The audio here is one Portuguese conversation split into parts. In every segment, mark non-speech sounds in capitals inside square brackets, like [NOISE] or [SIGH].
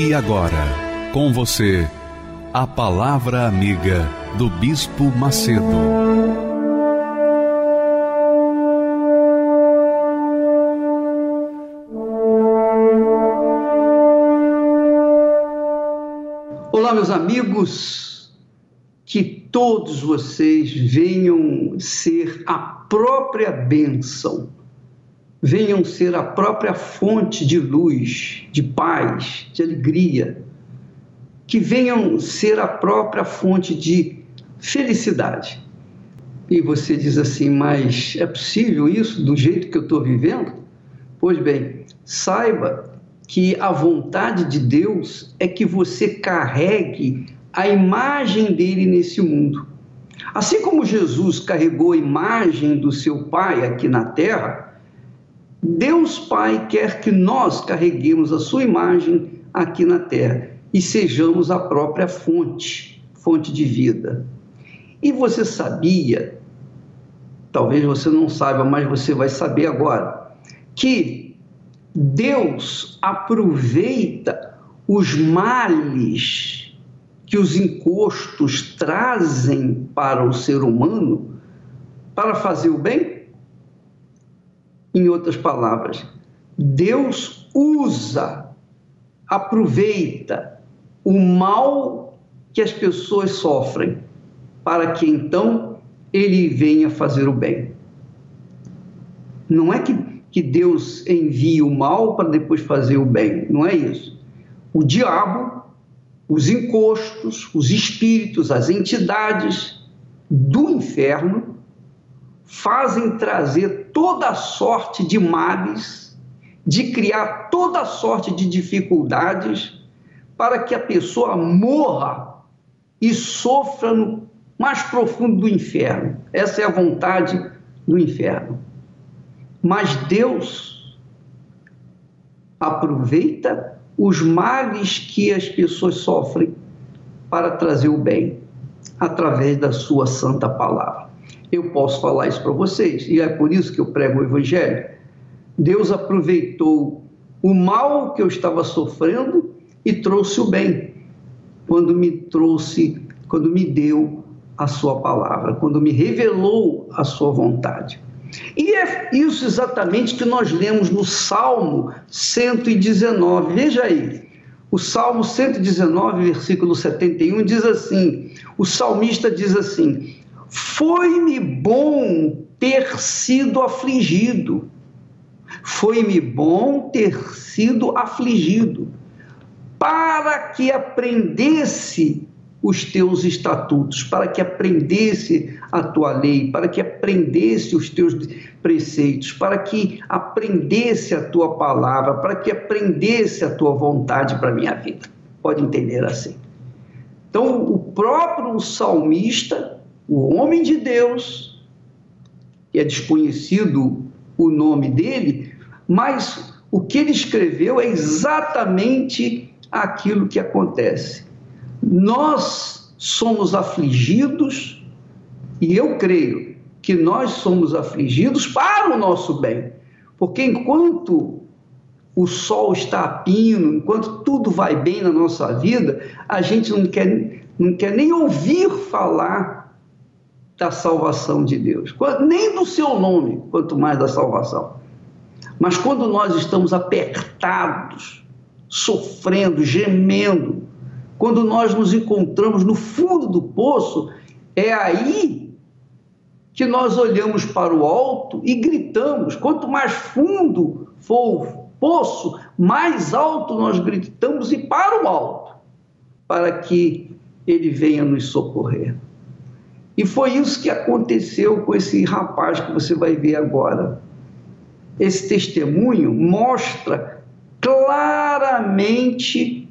E agora, com você, a Palavra Amiga do Bispo Macedo. Olá, meus amigos, que todos vocês venham ser a própria bênção venham ser a própria fonte de luz, de paz, de alegria, que venham ser a própria fonte de felicidade. E você diz assim, mas é possível isso do jeito que eu estou vivendo? Pois bem, saiba que a vontade de Deus é que você carregue a imagem dele nesse mundo. Assim como Jesus carregou a imagem do seu Pai aqui na terra, Deus Pai quer que nós carreguemos a sua imagem aqui na terra e sejamos a própria fonte, fonte de vida. E você sabia, talvez você não saiba, mas você vai saber agora, que Deus aproveita os males que os encostos trazem para o ser humano para fazer o bem? Em outras palavras, Deus usa, aproveita o mal que as pessoas sofrem para que então ele venha fazer o bem. Não é que, que Deus envia o mal para depois fazer o bem, não é isso. O diabo, os encostos, os espíritos, as entidades do inferno fazem trazer toda sorte de males, de criar toda sorte de dificuldades, para que a pessoa morra e sofra no mais profundo do inferno. Essa é a vontade do inferno. Mas Deus aproveita os males que as pessoas sofrem para trazer o bem através da sua santa palavra eu posso falar isso para vocês. E é por isso que eu prego o Evangelho. Deus aproveitou o mal que eu estava sofrendo e trouxe o bem, quando me trouxe, quando me deu a sua palavra, quando me revelou a sua vontade. E é isso exatamente que nós lemos no Salmo 119. Veja aí. O Salmo 119, versículo 71 diz assim: o salmista diz assim: foi-me bom ter sido afligido. Foi-me bom ter sido afligido, para que aprendesse os teus estatutos, para que aprendesse a tua lei, para que aprendesse os teus preceitos, para que aprendesse a tua palavra, para que aprendesse a tua vontade para a minha vida. Pode entender assim. Então, o próprio salmista o homem de Deus, que é desconhecido o nome dele, mas o que ele escreveu é exatamente aquilo que acontece. Nós somos afligidos, e eu creio que nós somos afligidos para o nosso bem, porque enquanto o sol está a pino, enquanto tudo vai bem na nossa vida, a gente não quer, não quer nem ouvir falar da salvação de Deus, nem do seu nome, quanto mais da salvação. Mas quando nós estamos apertados, sofrendo, gemendo, quando nós nos encontramos no fundo do poço, é aí que nós olhamos para o alto e gritamos. Quanto mais fundo for o poço, mais alto nós gritamos e para o alto, para que ele venha nos socorrer. E foi isso que aconteceu com esse rapaz que você vai ver agora. Esse testemunho mostra claramente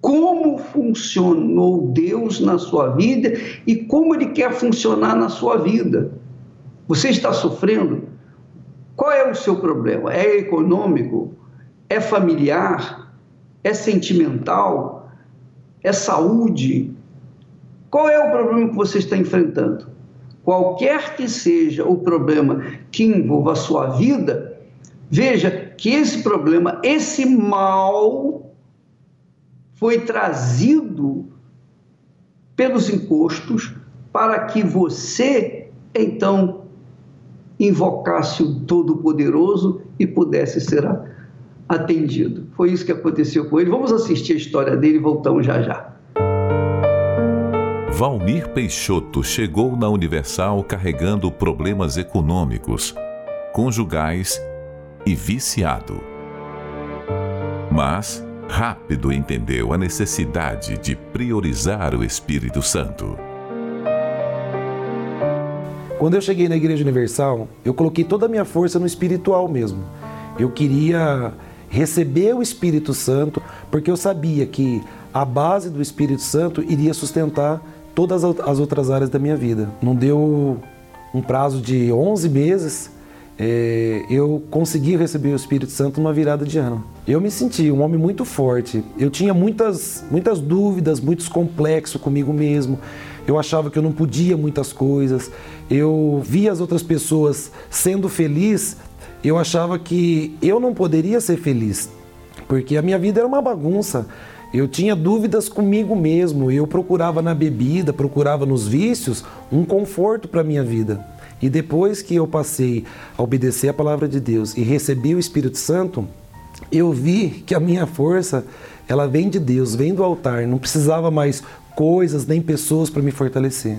como funcionou Deus na sua vida e como Ele quer funcionar na sua vida. Você está sofrendo? Qual é o seu problema? É econômico? É familiar? É sentimental? É saúde? Qual é o problema que você está enfrentando? Qualquer que seja o problema que envolva a sua vida, veja que esse problema, esse mal, foi trazido pelos encostos para que você, então, invocasse o Todo-Poderoso e pudesse ser atendido. Foi isso que aconteceu com ele. Vamos assistir a história dele e voltamos já já. Valmir Peixoto chegou na Universal carregando problemas econômicos, conjugais e viciado. Mas rápido entendeu a necessidade de priorizar o Espírito Santo. Quando eu cheguei na Igreja Universal, eu coloquei toda a minha força no espiritual mesmo. Eu queria receber o Espírito Santo, porque eu sabia que a base do Espírito Santo iria sustentar todas as outras áreas da minha vida. Não deu um prazo de 11 meses, é, eu consegui receber o Espírito Santo numa virada de ano. Eu me senti um homem muito forte. Eu tinha muitas, muitas dúvidas, muitos complexos comigo mesmo. Eu achava que eu não podia muitas coisas. Eu via as outras pessoas sendo feliz. Eu achava que eu não poderia ser feliz, porque a minha vida era uma bagunça. Eu tinha dúvidas comigo mesmo, eu procurava na bebida, procurava nos vícios um conforto para a minha vida. E depois que eu passei a obedecer a palavra de Deus e recebi o Espírito Santo, eu vi que a minha força, ela vem de Deus, vem do altar, não precisava mais coisas nem pessoas para me fortalecer.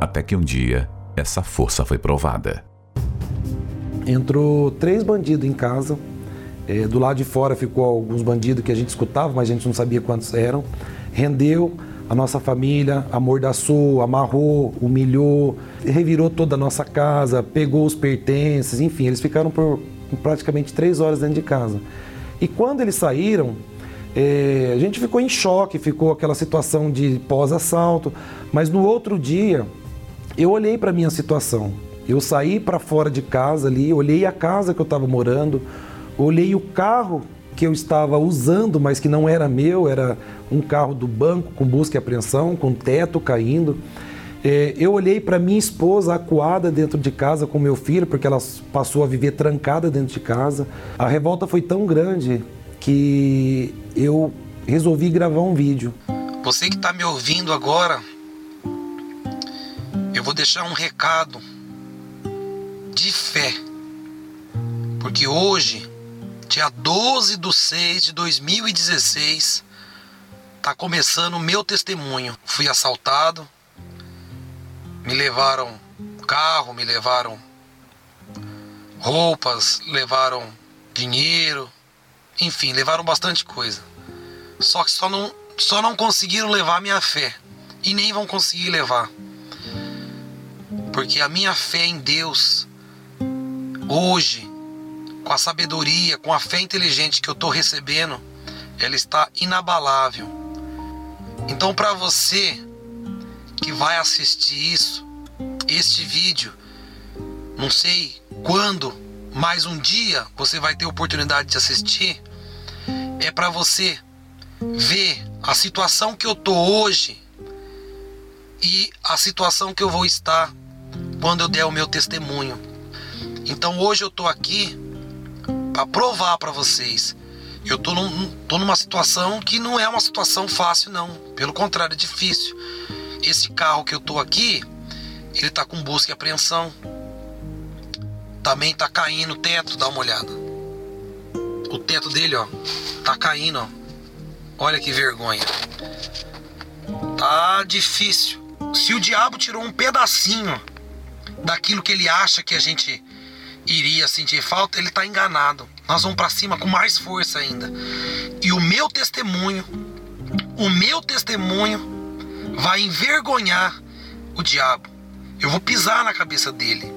Até que um dia, essa força foi provada. Entrou três bandidos em casa, é, do lado de fora ficou alguns bandidos que a gente escutava, mas a gente não sabia quantos eram. Rendeu a nossa família, amordaçou, amarrou, humilhou, revirou toda a nossa casa, pegou os pertences, enfim, eles ficaram por praticamente três horas dentro de casa. E quando eles saíram, é, a gente ficou em choque, ficou aquela situação de pós-assalto, mas no outro dia eu olhei para a minha situação. Eu saí para fora de casa ali, olhei a casa que eu estava morando, olhei o carro que eu estava usando, mas que não era meu, era um carro do banco com busca e apreensão, com teto caindo. É, eu olhei para minha esposa acuada dentro de casa com meu filho, porque ela passou a viver trancada dentro de casa. A revolta foi tão grande que eu resolvi gravar um vídeo. Você que está me ouvindo agora, eu vou deixar um recado de fé. Porque hoje dia 12 de 6 de 2016, tá começando o meu testemunho. Fui assaltado, me levaram carro, me levaram roupas, levaram dinheiro, enfim, levaram bastante coisa. Só que só não, só não conseguiram levar minha fé e nem vão conseguir levar. Porque a minha fé em Deus hoje com a sabedoria, com a fé inteligente que eu estou recebendo, ela está inabalável. Então, para você que vai assistir isso, este vídeo, não sei quando, mais um dia você vai ter oportunidade de assistir, é para você ver a situação que eu tô hoje e a situação que eu vou estar quando eu der o meu testemunho. Então hoje eu tô aqui para provar para vocês. Eu tô, num, tô numa situação que não é uma situação fácil, não. Pelo contrário, é difícil. Esse carro que eu tô aqui, ele tá com busca e apreensão. Também tá caindo o teto, dá uma olhada. O teto dele, ó, tá caindo, ó. Olha que vergonha. Tá difícil. Se o diabo tirou um pedacinho daquilo que ele acha que a gente iria sentir falta, ele está enganado. Nós vamos para cima com mais força ainda. E o meu testemunho, o meu testemunho vai envergonhar o diabo. Eu vou pisar na cabeça dele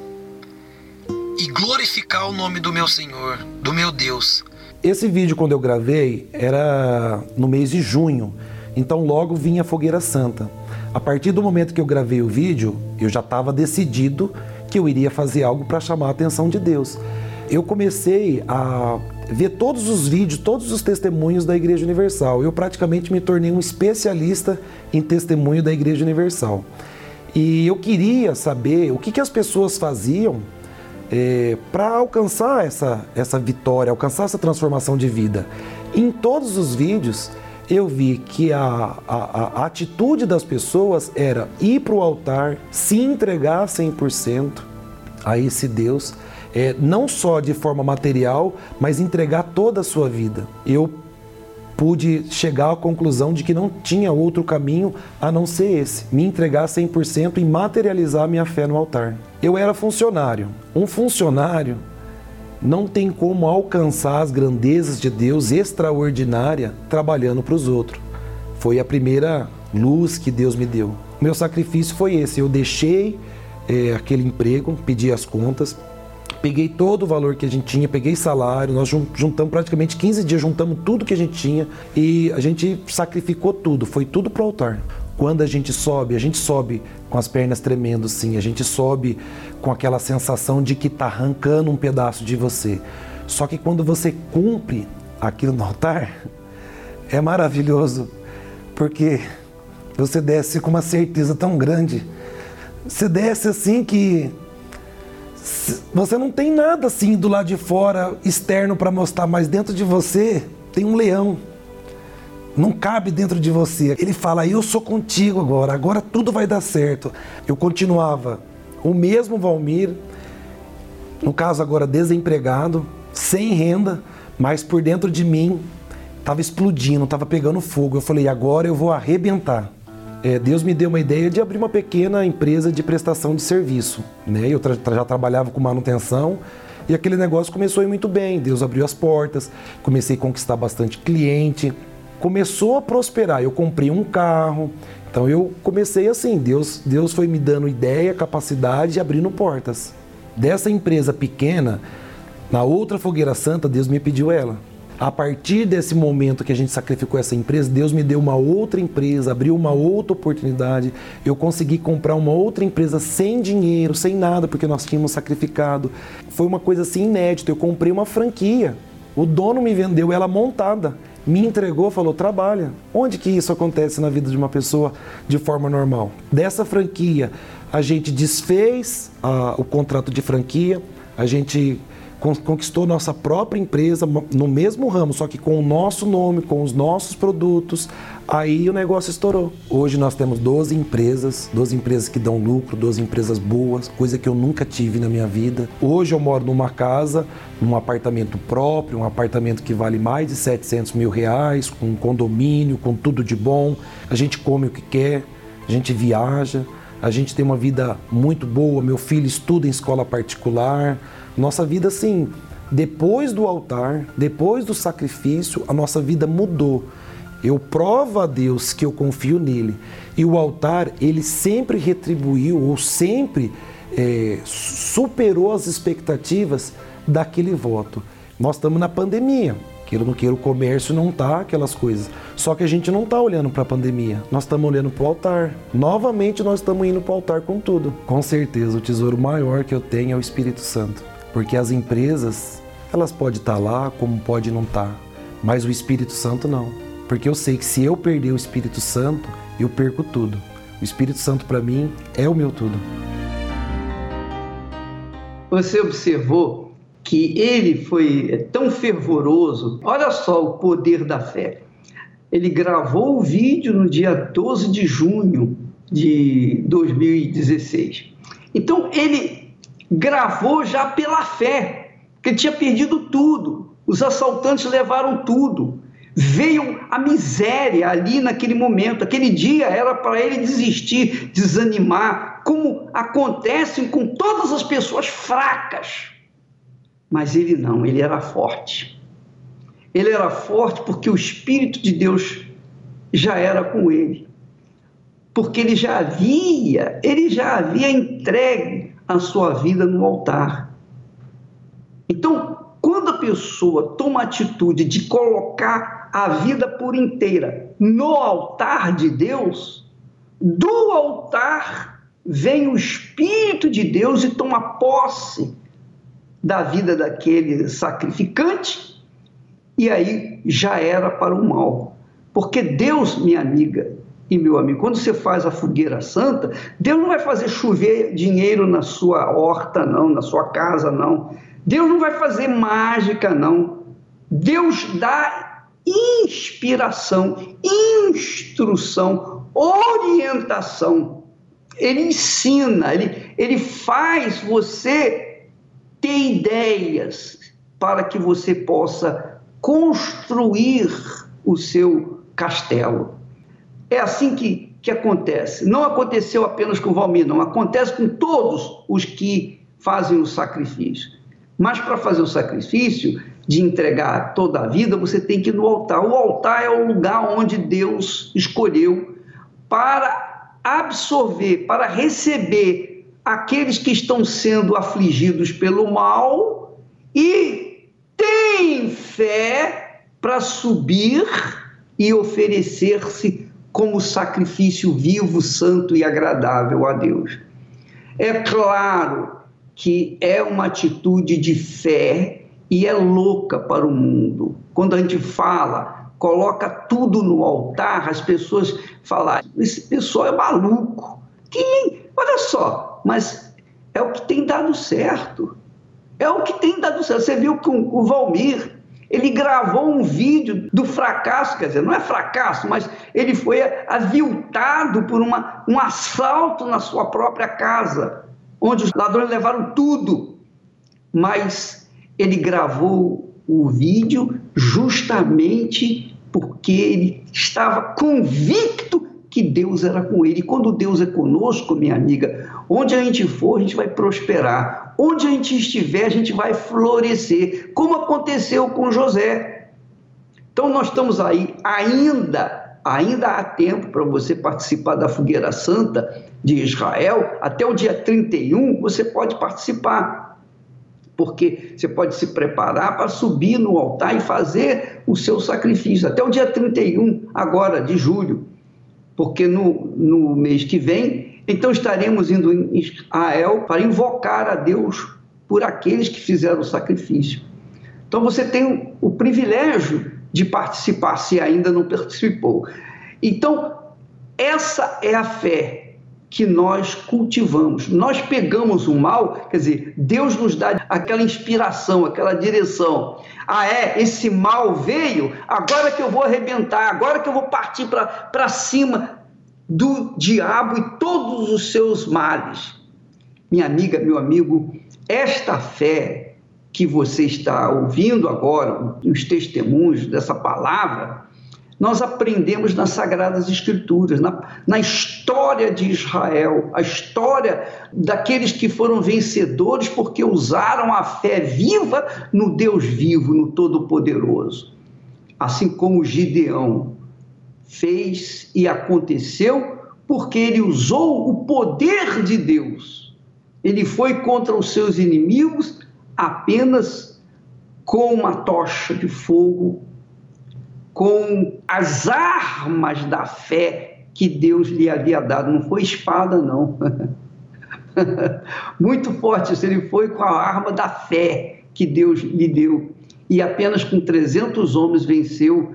e glorificar o nome do meu Senhor, do meu Deus. Esse vídeo, quando eu gravei, era no mês de junho, então logo vinha a Fogueira Santa. A partir do momento que eu gravei o vídeo, eu já estava decidido que eu iria fazer algo para chamar a atenção de Deus. Eu comecei a ver todos os vídeos, todos os testemunhos da Igreja Universal. Eu praticamente me tornei um especialista em testemunho da Igreja Universal. E eu queria saber o que, que as pessoas faziam é, para alcançar essa, essa vitória, alcançar essa transformação de vida. Em todos os vídeos, eu vi que a, a, a atitude das pessoas era ir para o altar, se entregar 100% a esse Deus, é, não só de forma material, mas entregar toda a sua vida. Eu pude chegar à conclusão de que não tinha outro caminho a não ser esse: me entregar 100% e materializar minha fé no altar. Eu era funcionário. Um funcionário não tem como alcançar as grandezas de Deus extraordinária trabalhando para os outros. Foi a primeira luz que Deus me deu. Meu sacrifício foi esse: eu deixei é, aquele emprego, pedi as contas, peguei todo o valor que a gente tinha, peguei salário, nós juntamos praticamente 15 dias, juntamos tudo que a gente tinha e a gente sacrificou tudo, foi tudo para o altar. Quando a gente sobe, a gente sobe com as pernas tremendo, sim, a gente sobe com aquela sensação de que está arrancando um pedaço de você. Só que quando você cumpre aquilo no altar, é maravilhoso, porque você desce com uma certeza tão grande. Você desce assim que você não tem nada assim do lado de fora externo para mostrar, mas dentro de você tem um leão. Não cabe dentro de você. Ele fala: Eu sou contigo agora, agora tudo vai dar certo. Eu continuava o mesmo Valmir, no caso agora desempregado, sem renda, mas por dentro de mim estava explodindo, estava pegando fogo. Eu falei: Agora eu vou arrebentar é, Deus me deu uma ideia de abrir uma pequena empresa de prestação de serviço. Né? Eu tra já trabalhava com manutenção e aquele negócio começou a ir muito bem. Deus abriu as portas, comecei a conquistar bastante cliente, começou a prosperar. Eu comprei um carro, então eu comecei assim. Deus, Deus foi me dando ideia, capacidade e abrindo portas. Dessa empresa pequena, na outra fogueira santa, Deus me pediu ela. A partir desse momento que a gente sacrificou essa empresa, Deus me deu uma outra empresa, abriu uma outra oportunidade. Eu consegui comprar uma outra empresa sem dinheiro, sem nada, porque nós tínhamos sacrificado. Foi uma coisa assim inédita. Eu comprei uma franquia. O dono me vendeu ela montada me entregou, falou: trabalha. Onde que isso acontece na vida de uma pessoa de forma normal? Dessa franquia, a gente desfez a, o contrato de franquia, a gente conquistou nossa própria empresa no mesmo ramo, só que com o nosso nome, com os nossos produtos. Aí o negócio estourou. Hoje nós temos 12 empresas, 12 empresas que dão lucro, 12 empresas boas, coisa que eu nunca tive na minha vida. Hoje eu moro numa casa, num apartamento próprio, um apartamento que vale mais de 700 mil reais, com condomínio, com tudo de bom. A gente come o que quer, a gente viaja, a gente tem uma vida muito boa. Meu filho estuda em escola particular. Nossa vida, assim, depois do altar, depois do sacrifício, a nossa vida mudou. Eu provo a Deus que eu confio nele. E o altar, ele sempre retribuiu ou sempre é, superou as expectativas daquele voto. Nós estamos na pandemia. Queira ou não queira, o comércio não tá aquelas coisas. Só que a gente não está olhando para a pandemia. Nós estamos olhando para o altar. Novamente nós estamos indo para o altar com tudo. Com certeza, o tesouro maior que eu tenho é o Espírito Santo. Porque as empresas, elas podem estar lá como pode não estar, mas o Espírito Santo não. Porque eu sei que se eu perder o Espírito Santo, eu perco tudo. O Espírito Santo para mim é o meu tudo. Você observou que ele foi tão fervoroso. Olha só o poder da fé. Ele gravou o vídeo no dia 12 de junho de 2016. Então ele gravou já pela fé, que tinha perdido tudo. Os assaltantes levaram tudo. Veio a miséria ali naquele momento. Aquele dia era para ele desistir, desanimar, como acontece com todas as pessoas fracas. Mas ele não, ele era forte. Ele era forte porque o Espírito de Deus já era com ele. Porque ele já havia, ele já havia entregue a sua vida no altar. Então, quando a pessoa toma a atitude de colocar a vida por inteira no altar de Deus, do altar vem o Espírito de Deus e toma posse da vida daquele sacrificante, e aí já era para o mal. Porque Deus, minha amiga e meu amigo, quando você faz a fogueira santa, Deus não vai fazer chover dinheiro na sua horta, não, na sua casa, não. Deus não vai fazer mágica, não. Deus dá inspiração, instrução, orientação. Ele ensina, ele, ele faz você ter ideias para que você possa construir o seu castelo. É assim que, que acontece. Não aconteceu apenas com Valmir, não. Acontece com todos os que fazem o sacrifício. Mas para fazer o sacrifício de entregar toda a vida, você tem que ir no altar. O altar é o lugar onde Deus escolheu para absorver, para receber aqueles que estão sendo afligidos pelo mal e tem fé para subir e oferecer-se como sacrifício vivo, santo e agradável a Deus. É claro que é uma atitude de fé e é louca para o mundo. Quando a gente fala, coloca tudo no altar, as pessoas falam: esse pessoal é maluco. Quem? Olha só, mas é o que tem dado certo. É o que tem dado certo. Você viu com o Valmir, ele gravou um vídeo do fracasso, quer dizer, não é fracasso, mas ele foi aviltado por uma, um assalto na sua própria casa, onde os ladrões levaram tudo. Mas ele gravou o vídeo justamente porque ele estava convicto que Deus era com ele. E quando Deus é conosco, minha amiga, onde a gente for, a gente vai prosperar. Onde a gente estiver, a gente vai florescer, como aconteceu com José. Então nós estamos aí ainda, ainda há tempo para você participar da fogueira santa de Israel, até o dia 31 você pode participar. Porque você pode se preparar para subir no altar e fazer o seu sacrifício até o dia 31 agora de julho. Porque no, no mês que vem então estaremos indo em Israel para invocar a Deus por aqueles que fizeram o sacrifício. Então você tem o privilégio de participar, se ainda não participou. Então, essa é a fé que nós cultivamos. Nós pegamos o mal, quer dizer, Deus nos dá aquela inspiração, aquela direção. Ah, é? Esse mal veio, agora que eu vou arrebentar, agora que eu vou partir para cima do diabo e todos os seus males. Minha amiga, meu amigo, esta fé que você está ouvindo agora, os testemunhos dessa palavra, nós aprendemos nas Sagradas Escrituras, na, na história de Israel, a história daqueles que foram vencedores porque usaram a fé viva no Deus vivo, no Todo-Poderoso. Assim como Gideão fez e aconteceu porque ele usou o poder de Deus. Ele foi contra os seus inimigos apenas com uma tocha de fogo, com as armas da fé que Deus lhe havia dado. Não foi espada, não. [LAUGHS] Muito forte isso. Ele foi com a arma da fé que Deus lhe deu. E apenas com 300 homens venceu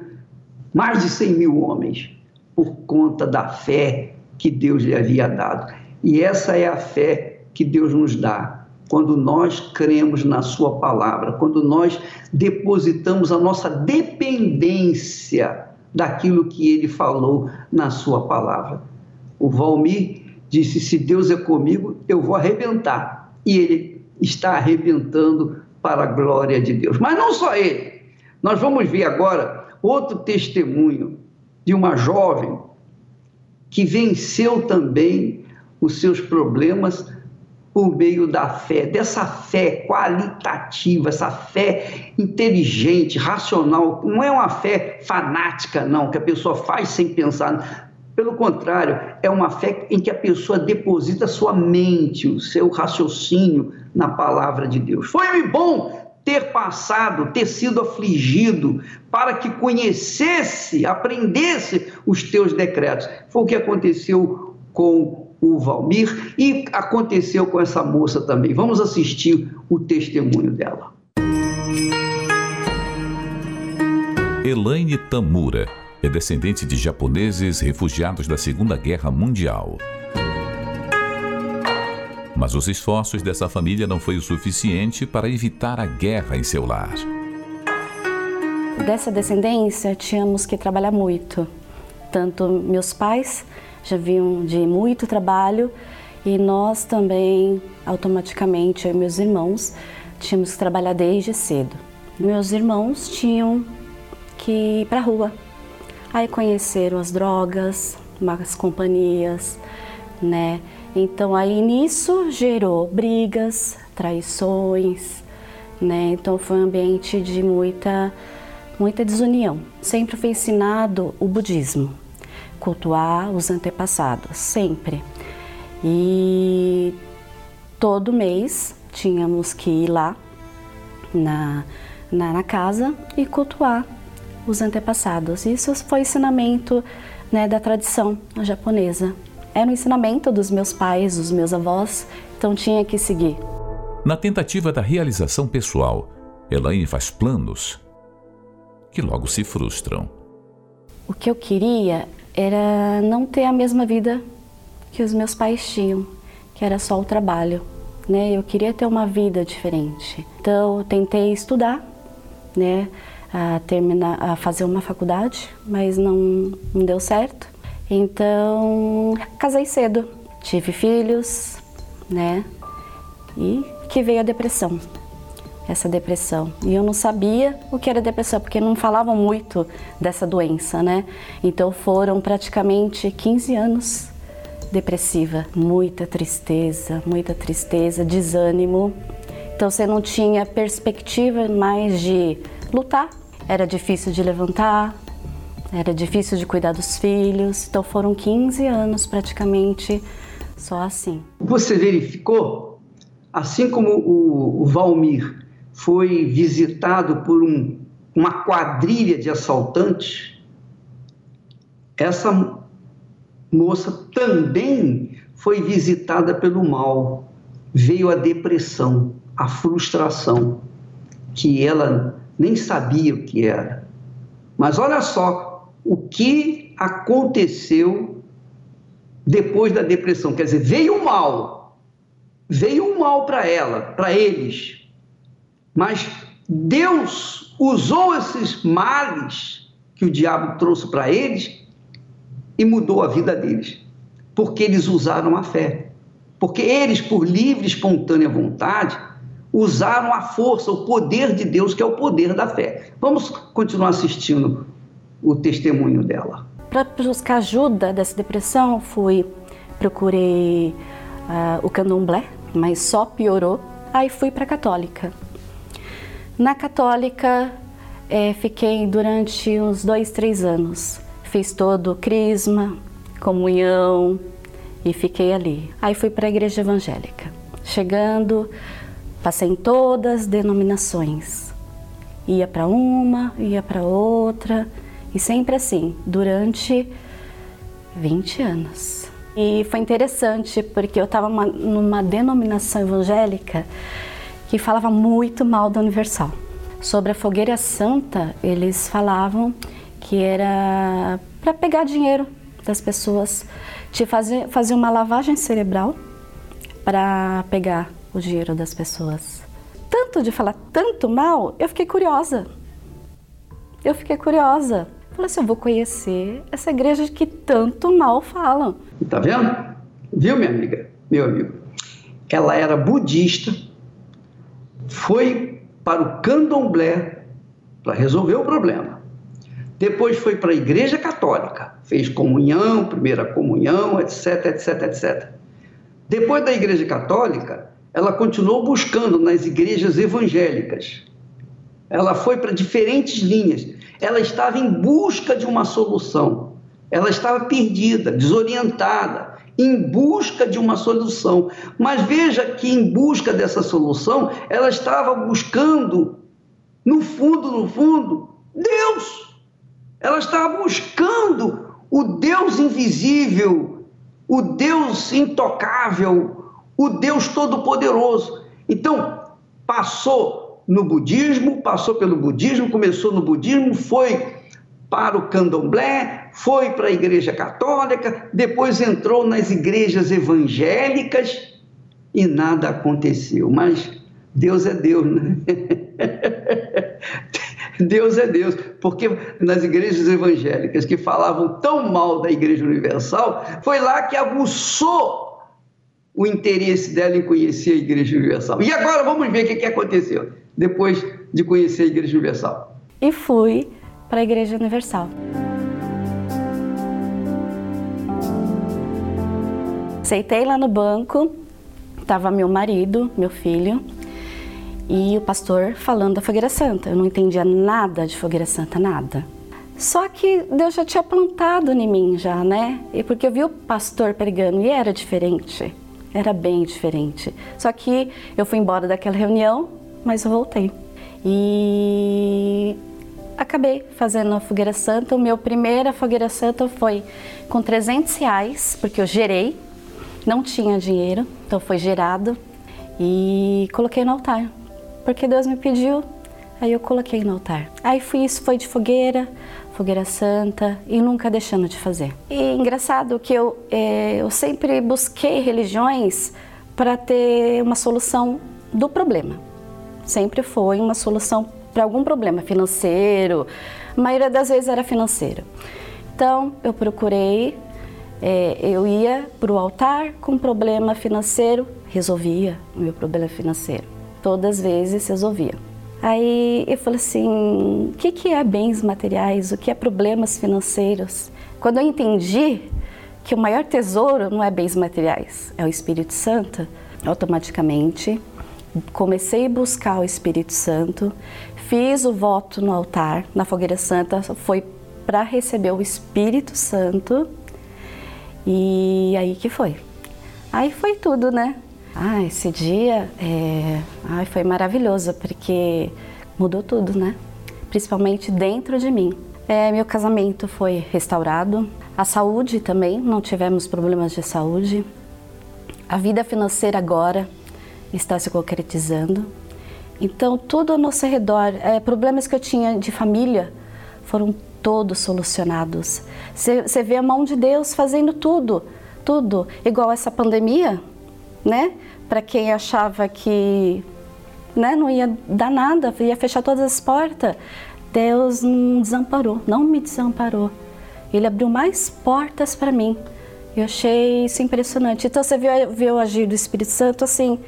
mais de 100 mil homens, por conta da fé que Deus lhe havia dado. E essa é a fé que Deus nos dá. Quando nós cremos na Sua palavra, quando nós depositamos a nossa dependência daquilo que Ele falou na Sua palavra. O Valmir disse: Se Deus é comigo, eu vou arrebentar. E Ele está arrebentando para a glória de Deus. Mas não só Ele. Nós vamos ver agora outro testemunho de uma jovem que venceu também os seus problemas por meio da fé, dessa fé qualitativa, essa fé inteligente, racional, não é uma fé fanática, não, que a pessoa faz sem pensar. Pelo contrário, é uma fé em que a pessoa deposita sua mente, o seu raciocínio na palavra de Deus. Foi-me bom ter passado, ter sido afligido, para que conhecesse, aprendesse os teus decretos. Foi o que aconteceu com o Valmir e aconteceu com essa moça também. Vamos assistir o testemunho dela. Elaine Tamura é descendente de japoneses refugiados da Segunda Guerra Mundial. Mas os esforços dessa família não foi o suficiente para evitar a guerra em seu lar. Dessa descendência, tínhamos que trabalhar muito. Tanto meus pais já vinham de muito trabalho e nós também, automaticamente, eu e meus irmãos, tínhamos que trabalhar desde cedo. Meus irmãos tinham que ir para a rua. Aí conheceram as drogas, as companhias, né? Então aí nisso gerou brigas, traições, né? Então foi um ambiente de muita muita desunião. Sempre foi ensinado o budismo, cultuar os antepassados, sempre. E todo mês tínhamos que ir lá na, na, na casa e cultuar os antepassados. Isso foi ensinamento né, da tradição japonesa era um ensinamento dos meus pais, dos meus avós, então tinha que seguir. Na tentativa da realização pessoal, Elaine faz planos que logo se frustram. O que eu queria era não ter a mesma vida que os meus pais tinham, que era só o trabalho. Né? Eu queria ter uma vida diferente. Então, eu tentei estudar, né? a, terminar, a fazer uma faculdade, mas não, não deu certo. Então, casei cedo, tive filhos, né? E que veio a depressão. Essa depressão. E eu não sabia o que era depressão, porque não falavam muito dessa doença, né? Então foram praticamente 15 anos depressiva, muita tristeza, muita tristeza, desânimo. Então você não tinha perspectiva mais de lutar. Era difícil de levantar, era difícil de cuidar dos filhos, então foram 15 anos praticamente só assim. Você verificou? Assim como o, o Valmir foi visitado por um, uma quadrilha de assaltantes, essa moça também foi visitada pelo mal. Veio a depressão, a frustração, que ela nem sabia o que era. Mas olha só o que aconteceu depois da depressão. Quer dizer, veio mal, veio mal para ela, para eles, mas Deus usou esses males que o diabo trouxe para eles e mudou a vida deles, porque eles usaram a fé. Porque eles, por livre e espontânea vontade, usaram a força, o poder de Deus, que é o poder da fé. Vamos continuar assistindo o testemunho dela. Para buscar ajuda dessa depressão, fui procurei uh, o candomblé, mas só piorou. Aí fui para a católica. Na católica, é, fiquei durante uns dois, três anos. Fiz todo o crisma, comunhão e fiquei ali. Aí fui para a igreja evangélica. Chegando, passei em todas as denominações. Ia para uma, ia para outra e sempre assim, durante 20 anos. E foi interessante porque eu estava numa denominação evangélica que falava muito mal da Universal. Sobre a fogueira santa, eles falavam que era para pegar dinheiro das pessoas, de fazer, fazer uma lavagem cerebral para pegar o dinheiro das pessoas. Tanto de falar tanto mal, eu fiquei curiosa. Eu fiquei curiosa. Falei assim, eu vou conhecer essa igreja que tanto mal falam. Tá vendo? Viu, minha amiga, meu amigo? Ela era budista, foi para o candomblé para resolver o problema. Depois foi para a igreja católica, fez comunhão, primeira comunhão, etc, etc, etc. Depois da igreja católica, ela continuou buscando nas igrejas evangélicas. Ela foi para diferentes linhas ela estava em busca de uma solução. Ela estava perdida, desorientada. em busca de uma solução. Mas veja que em busca dessa solução, ela estava buscando, no fundo, no fundo, Deus. Ela estava buscando o Deus invisível, o Deus intocável, o Deus todo-poderoso. Então, passou no budismo, passou pelo budismo, começou no budismo, foi para o candomblé, foi para a igreja católica, depois entrou nas igrejas evangélicas e nada aconteceu. Mas Deus é Deus, né? [LAUGHS] Deus é Deus, porque nas igrejas evangélicas que falavam tão mal da Igreja Universal, foi lá que aguçou o interesse dela em conhecer a Igreja Universal. E agora vamos ver o que, que aconteceu depois de conhecer a Igreja Universal. E fui para a Igreja Universal. Aceitei lá no banco, estava meu marido, meu filho, e o pastor falando da fogueira santa. Eu não entendia nada de fogueira santa, nada. Só que Deus já tinha plantado em mim já, né? E porque eu vi o pastor pregando e era diferente. Era bem diferente. Só que eu fui embora daquela reunião, mas eu voltei. E acabei fazendo a fogueira santa. O meu primeira fogueira santa foi com 300 reais, porque eu gerei, não tinha dinheiro, então foi gerado e coloquei no altar porque Deus me pediu, aí eu coloquei no altar. Aí fui, isso foi de fogueira, fogueira santa e nunca deixando de fazer. E engraçado que eu, é, eu sempre busquei religiões para ter uma solução do problema. Sempre foi uma solução para algum problema financeiro, a maioria das vezes era financeiro. Então eu procurei, é, eu ia para o altar com problema financeiro, resolvia o meu problema financeiro todas as vezes resolvia. Aí eu falei assim: o que, que é bens materiais? O que é problemas financeiros? Quando eu entendi que o maior tesouro não é bens materiais, é o Espírito Santo, automaticamente comecei a buscar o Espírito Santo, fiz o voto no altar, na fogueira santa, foi para receber o Espírito Santo e aí que foi. Aí foi tudo, né? Ah, esse dia é... Ai, foi maravilhoso, porque mudou tudo, né? Principalmente dentro de mim. É, meu casamento foi restaurado, a saúde também, não tivemos problemas de saúde. A vida financeira agora está se concretizando. Então, tudo ao nosso redor, é, problemas que eu tinha de família, foram todos solucionados. Você vê a mão de Deus fazendo tudo, tudo. Igual essa pandemia, né? Para quem achava que né, não ia dar nada, ia fechar todas as portas, Deus não desamparou, não me desamparou. Ele abriu mais portas para mim. Eu achei isso impressionante. Então você vê, vê o agir do Espírito Santo assim,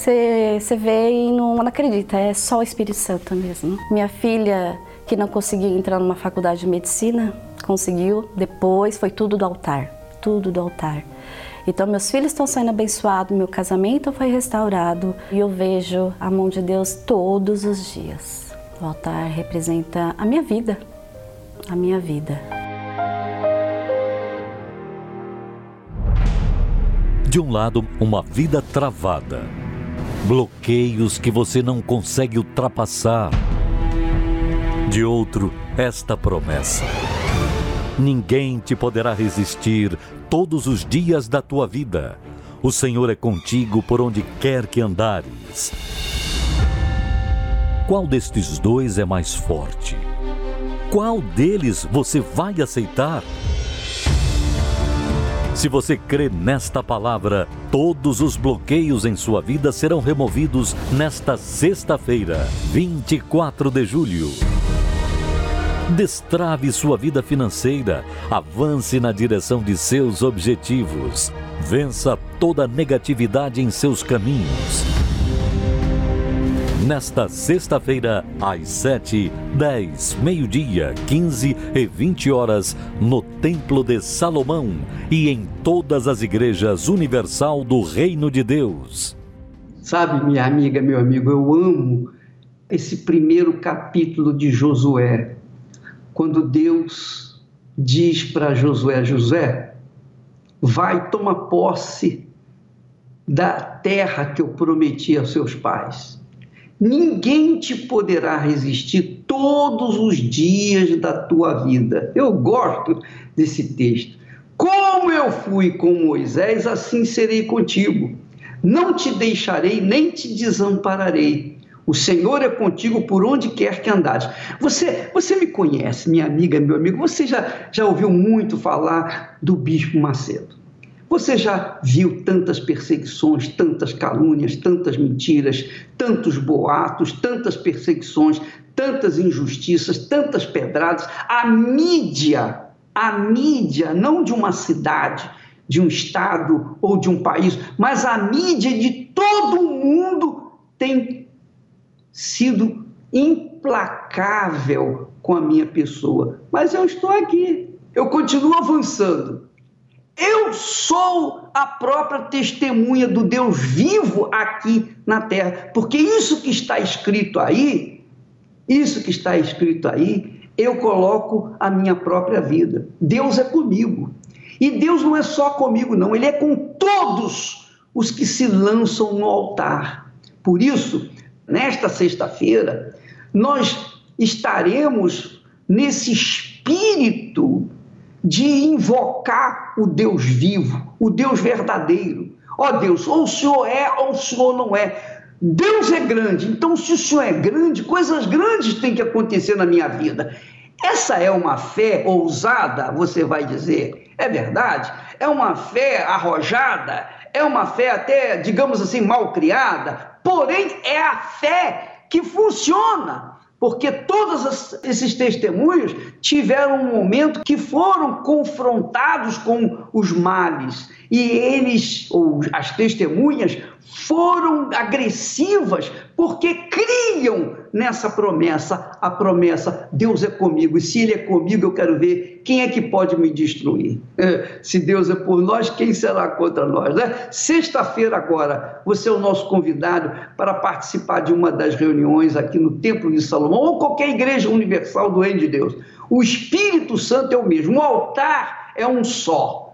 você, vê e não, não acredita, é só o Espírito Santo mesmo. Minha filha, que não conseguia entrar numa faculdade de medicina, conseguiu depois, foi tudo do altar, tudo do altar. Então, meus filhos estão sendo abençoados, meu casamento foi restaurado e eu vejo a mão de Deus todos os dias. O altar representa a minha vida, a minha vida. De um lado, uma vida travada, bloqueios que você não consegue ultrapassar. De outro, esta promessa Ninguém te poderá resistir todos os dias da tua vida. O Senhor é contigo por onde quer que andares. Qual destes dois é mais forte? Qual deles você vai aceitar? Se você crê nesta palavra, todos os bloqueios em sua vida serão removidos nesta sexta-feira, 24 de julho. Destrave sua vida financeira, avance na direção de seus objetivos, vença toda negatividade em seus caminhos. Nesta sexta-feira, às 7, 10, meio-dia, 15 e 20 horas, no Templo de Salomão e em todas as igrejas universal do Reino de Deus. Sabe, minha amiga, meu amigo, eu amo esse primeiro capítulo de Josué quando Deus diz para Josué: Josué, vai tomar posse da terra que eu prometi aos seus pais. Ninguém te poderá resistir todos os dias da tua vida. Eu gosto desse texto. Como eu fui com Moisés, assim serei contigo. Não te deixarei nem te desampararei. O Senhor é contigo por onde quer que andares. Você, você me conhece, minha amiga, meu amigo. Você já, já ouviu muito falar do Bispo Macedo. Você já viu tantas perseguições, tantas calúnias, tantas mentiras, tantos boatos, tantas perseguições, tantas injustiças, tantas pedradas. A mídia, a mídia, não de uma cidade, de um estado ou de um país, mas a mídia de todo o mundo tem sido implacável com a minha pessoa. Mas eu estou aqui, eu continuo avançando. Eu sou a própria testemunha do Deus vivo aqui na terra, porque isso que está escrito aí, isso que está escrito aí, eu coloco a minha própria vida. Deus é comigo. E Deus não é só comigo, não, Ele é com todos os que se lançam no altar. Por isso, nesta sexta-feira, nós estaremos nesse espírito de invocar o Deus vivo, o Deus verdadeiro. Ó oh Deus, ou o Senhor é ou o Senhor não é. Deus é grande, então se o Senhor é grande, coisas grandes têm que acontecer na minha vida. Essa é uma fé ousada, você vai dizer. É verdade? É uma fé arrojada? É uma fé até, digamos assim, mal criada? Porém, é a fé que funciona porque todos esses testemunhos tiveram um momento que foram confrontados com os males. E eles, ou as testemunhas, foram agressivas porque criam nessa promessa, a promessa, Deus é comigo, e se Ele é comigo, eu quero ver quem é que pode me destruir. É, se Deus é por nós, quem será contra nós? Né? Sexta-feira agora, você é o nosso convidado para participar de uma das reuniões aqui no Templo de Salomão, ou qualquer igreja universal do Reino de Deus. O Espírito Santo é o mesmo, o altar é um só.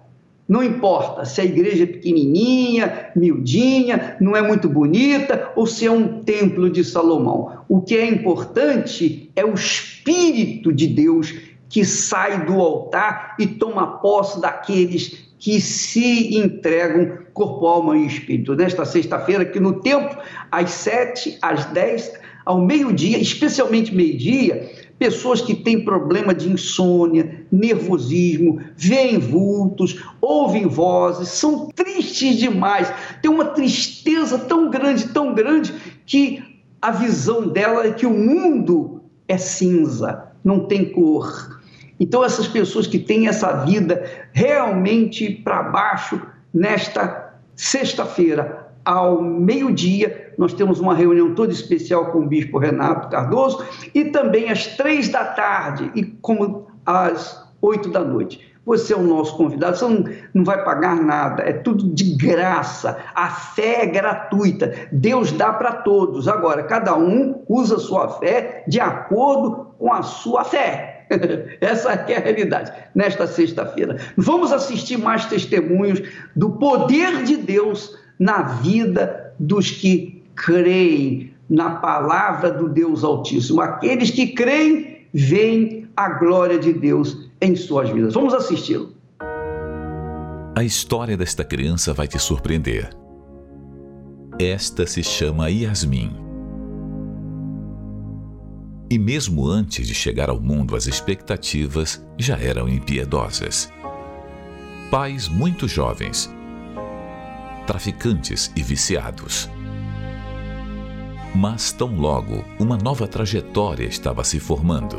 Não importa se a igreja é pequenininha, miudinha, não é muito bonita ou se é um templo de Salomão. O que é importante é o Espírito de Deus que sai do altar e toma posse daqueles que se entregam corpo, alma e espírito. Nesta sexta-feira, aqui no templo, às sete, às dez, ao meio-dia, especialmente meio-dia, pessoas que têm problema de insônia, nervosismo, veem vultos, ouvem vozes, são tristes demais, tem uma tristeza tão grande, tão grande, que a visão dela é que o mundo é cinza, não tem cor. Então, essas pessoas que têm essa vida realmente para baixo, nesta sexta-feira, ao meio-dia, nós temos uma reunião toda especial com o bispo Renato Cardoso e também às três da tarde e como às oito da noite. Você é o nosso convidado, você não, não vai pagar nada, é tudo de graça. A fé é gratuita, Deus dá para todos. Agora, cada um usa sua fé de acordo com a sua fé. [LAUGHS] Essa é a realidade. Nesta sexta-feira, vamos assistir mais testemunhos do poder de Deus na vida dos que creem na palavra do Deus Altíssimo. Aqueles que creem, veem a glória de Deus em suas vidas. Vamos assisti-lo. A história desta criança vai te surpreender. Esta se chama Yasmin. E mesmo antes de chegar ao mundo, as expectativas já eram impiedosas. Pais muito jovens, traficantes e viciados mas tão logo uma nova trajetória estava se formando.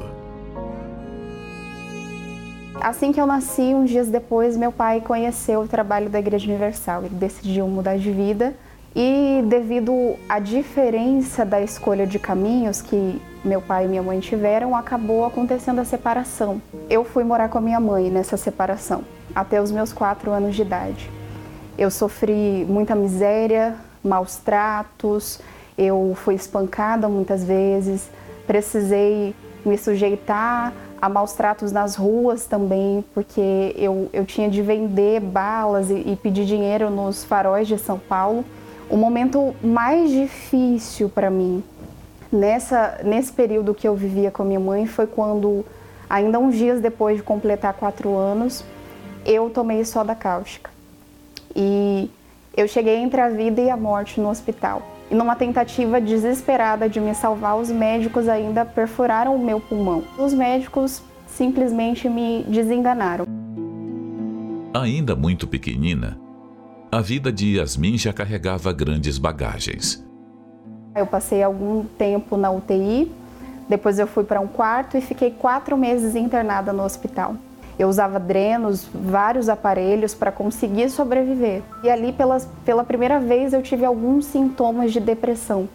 Assim que eu nasci, uns dias depois, meu pai conheceu o trabalho da Igreja Universal. Ele decidiu mudar de vida e, devido à diferença da escolha de caminhos que meu pai e minha mãe tiveram, acabou acontecendo a separação. Eu fui morar com a minha mãe nessa separação, até os meus quatro anos de idade. Eu sofri muita miséria, maus tratos, eu fui espancada muitas vezes, precisei me sujeitar a maus tratos nas ruas também, porque eu, eu tinha de vender balas e, e pedir dinheiro nos faróis de São Paulo. O momento mais difícil para mim nessa, nesse período que eu vivia com a minha mãe foi quando, ainda uns dias depois de completar quatro anos, eu tomei soda cáustica. E eu cheguei entre a vida e a morte no hospital. E numa tentativa desesperada de me salvar, os médicos ainda perfuraram o meu pulmão. Os médicos simplesmente me desenganaram. Ainda muito pequenina, a vida de Yasmin já carregava grandes bagagens. Eu passei algum tempo na UTI, depois eu fui para um quarto e fiquei quatro meses internada no hospital. Eu usava drenos, vários aparelhos para conseguir sobreviver. E ali, pela, pela primeira vez, eu tive alguns sintomas de depressão.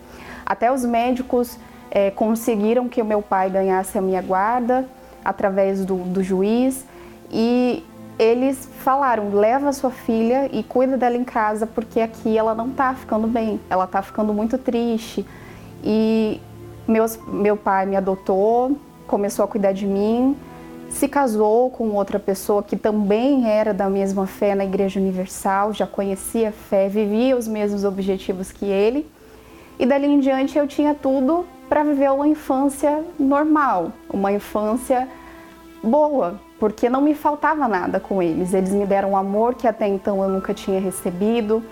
Até os médicos é, conseguiram que o meu pai ganhasse a minha guarda através do, do juiz e eles falaram: leva sua filha e cuida dela em casa, porque aqui ela não está ficando bem, ela está ficando muito triste. E meus, meu pai me adotou, começou a cuidar de mim se casou com outra pessoa que também era da mesma fé na Igreja Universal, já conhecia a fé, vivia os mesmos objetivos que ele. E dali em diante eu tinha tudo para viver uma infância normal, uma infância boa, porque não me faltava nada com eles. Eles me deram um amor que até então eu nunca tinha recebido.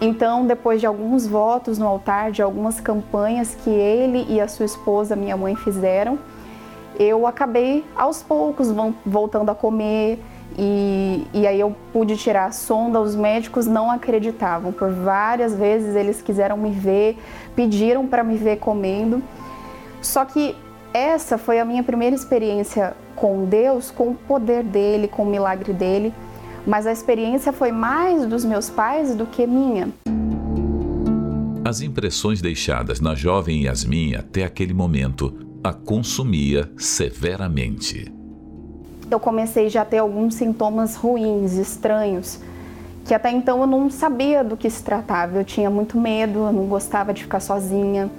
Então, depois de alguns votos no altar, de algumas campanhas que ele e a sua esposa, minha mãe, fizeram, eu acabei aos poucos voltando a comer e, e aí eu pude tirar a sonda. Os médicos não acreditavam. Por várias vezes eles quiseram me ver, pediram para me ver comendo. Só que essa foi a minha primeira experiência com Deus, com o poder dele, com o milagre dele. Mas a experiência foi mais dos meus pais do que minha. As impressões deixadas na jovem Yasmin até aquele momento a consumia severamente. Eu comecei já a ter alguns sintomas ruins, estranhos, que até então eu não sabia do que se tratava. Eu tinha muito medo, eu não gostava de ficar sozinha.